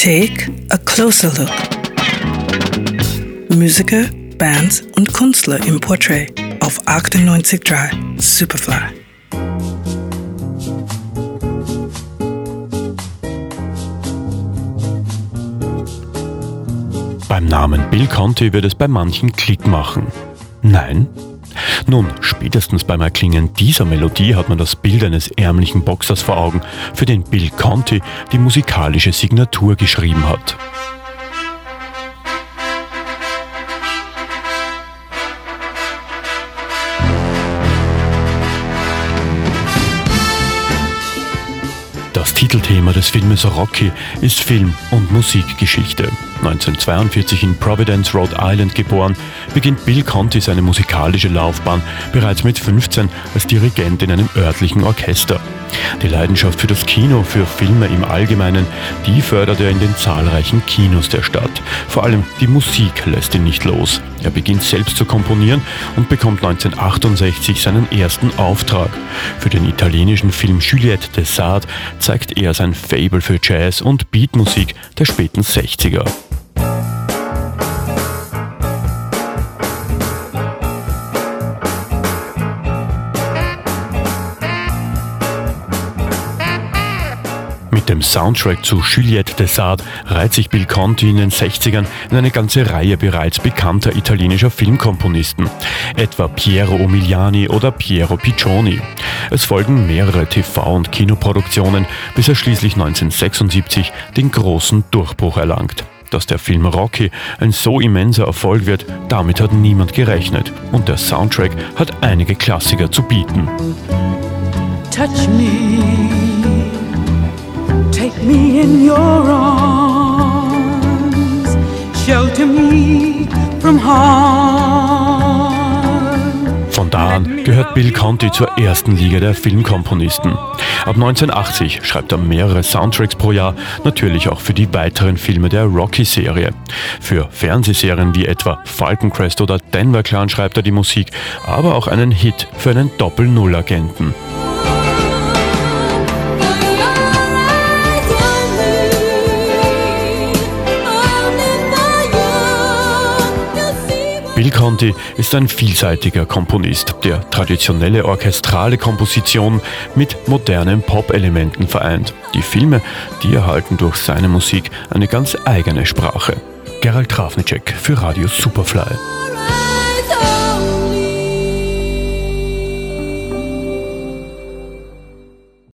Take a closer look. Musiker, Bands und Künstler im Portrait auf 98.3 Superfly. Beim Namen Bill Conti wird es bei manchen Klick machen. Nein? Nun, spätestens beim Erklingen dieser Melodie hat man das Bild eines ärmlichen Boxers vor Augen, für den Bill Conti die musikalische Signatur geschrieben hat. Das Titelthema des Filmes Rocky ist Film- und Musikgeschichte. 1942 in Providence, Rhode Island geboren, beginnt Bill Conti seine musikalische Laufbahn bereits mit 15 als Dirigent in einem örtlichen Orchester. Die Leidenschaft für das Kino, für Filme im Allgemeinen, die fördert er in den zahlreichen Kinos der Stadt. Vor allem die Musik lässt ihn nicht los. Er beginnt selbst zu komponieren und bekommt 1968 seinen ersten Auftrag. Für den italienischen Film Juliette de Sade zeigt er sein Fable für Jazz und Beatmusik der späten 60er. Mit dem Soundtrack zu Juliette de Sade reiht sich Bill Conti in den 60ern in eine ganze Reihe bereits bekannter italienischer Filmkomponisten, etwa Piero Umiliani oder Piero Piccioni. Es folgen mehrere TV- und Kinoproduktionen, bis er schließlich 1976 den großen Durchbruch erlangt. Dass der Film Rocky ein so immenser Erfolg wird, damit hat niemand gerechnet. Und der Soundtrack hat einige Klassiker zu bieten. Touch me. Me in your arms, shelter me from harm. Von da an gehört Bill Conti zur ersten Liga der Filmkomponisten. Ab 1980 schreibt er mehrere Soundtracks pro Jahr, natürlich auch für die weiteren Filme der Rocky-Serie. Für Fernsehserien wie etwa Falcon Crest oder Denver Clan schreibt er die Musik, aber auch einen Hit für einen Doppel-Null-Agenten. Bill Conti ist ein vielseitiger Komponist, der traditionelle orchestrale Komposition mit modernen Pop-Elementen vereint. Die Filme, die erhalten durch seine Musik eine ganz eigene Sprache. Gerald Trafnicek für Radio Superfly.